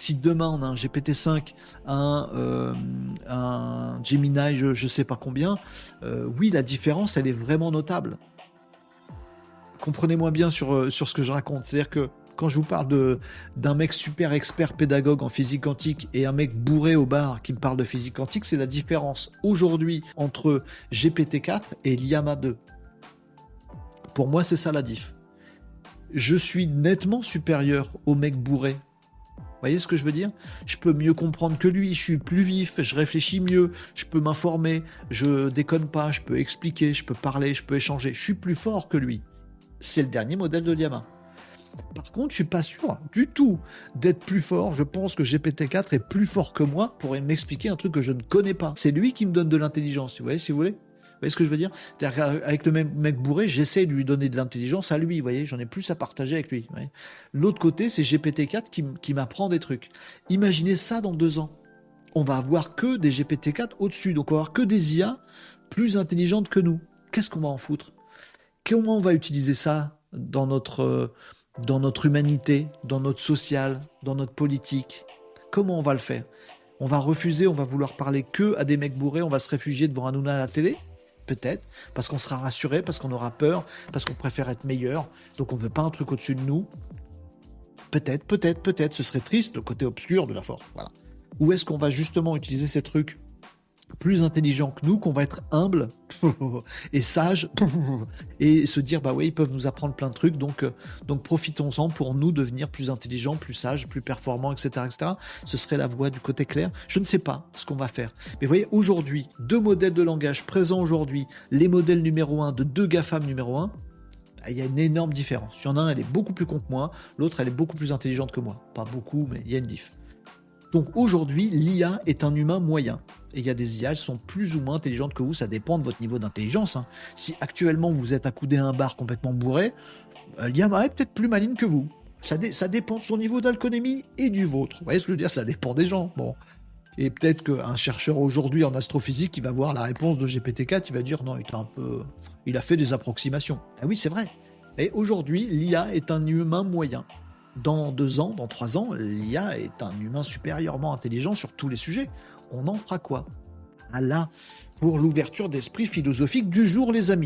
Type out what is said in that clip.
Si demain on a un GPT-5, un, euh, un Gemini, je, ne sais pas combien, euh, oui, la différence, elle est vraiment notable. Comprenez-moi bien sur, euh, sur ce que je raconte. C'est-à-dire que quand je vous parle d'un mec super expert pédagogue en physique quantique et un mec bourré au bar qui me parle de physique quantique, c'est la différence aujourd'hui entre GPT-4 et Llama 2. Pour moi, c'est ça la diff. Je suis nettement supérieur au mec bourré. Vous voyez ce que je veux dire? Je peux mieux comprendre que lui, je suis plus vif, je réfléchis mieux, je peux m'informer, je déconne pas, je peux expliquer, je peux parler, je peux échanger. Je suis plus fort que lui. C'est le dernier modèle de Llama. Par contre, je suis pas sûr du tout d'être plus fort. Je pense que GPT-4 est plus fort que moi pour m'expliquer un truc que je ne connais pas. C'est lui qui me donne de l'intelligence, vous voyez, si vous voulez? Vous voyez ce que je veux dire? Avec le même mec bourré, j'essaie de lui donner de l'intelligence à lui, vous voyez, j'en ai plus à partager avec lui. L'autre côté, c'est GPT-4 qui, m'apprend des trucs. Imaginez ça dans deux ans. On va avoir que des GPT-4 au-dessus, donc on va avoir que des IA plus intelligentes que nous. Qu'est-ce qu'on va en foutre? Comment on va utiliser ça dans notre dans notre humanité, dans notre social, dans notre politique? Comment on va le faire? On va refuser, on va vouloir parler que à des mecs bourrés, on va se réfugier devant Hanouna à la télé? Peut-être, parce qu'on sera rassuré, parce qu'on aura peur, parce qu'on préfère être meilleur, donc on veut pas un truc au-dessus de nous. Peut-être, peut-être, peut-être, ce serait triste, le côté obscur de la force. Voilà. Ou est-ce qu'on va justement utiliser ces trucs? Plus intelligents que nous, qu'on va être humble et sage et se dire bah oui ils peuvent nous apprendre plein de trucs donc euh, donc profitons-en pour nous devenir plus intelligents, plus sages, plus performants, etc., etc. Ce serait la voie du côté clair. Je ne sais pas ce qu'on va faire, mais vous voyez aujourd'hui deux modèles de langage présents aujourd'hui, les modèles numéro un de deux GAFAM numéro un. Il y a une énorme différence. Il y en a un, elle est beaucoup plus con que moi, l'autre, elle est beaucoup plus intelligente que moi. Pas beaucoup, mais il y a une diff. Donc aujourd'hui, l'IA est un humain moyen. Et il y a des IA, elles sont plus ou moins intelligentes que vous, ça dépend de votre niveau d'intelligence. Hein. Si actuellement vous êtes accoudé à un bar complètement bourré, euh, l'IA est peut-être plus maligne que vous. Ça, dépend de son niveau d'alcoolémie et du vôtre. Vous voyez ce que je veux dire? Ça dépend des gens. Bon. Et peut-être qu'un chercheur aujourd'hui en astrophysique, il va voir la réponse de GPT-4, il va dire non, il, un peu... il a fait des approximations. Ah oui, c'est vrai. Et aujourd'hui, l'IA est un humain moyen dans deux ans, dans trois ans, l'IA est un humain supérieurement intelligent sur tous les sujets. On en fera quoi? Ah là, pour l'ouverture d'esprit philosophique du jour, les amis.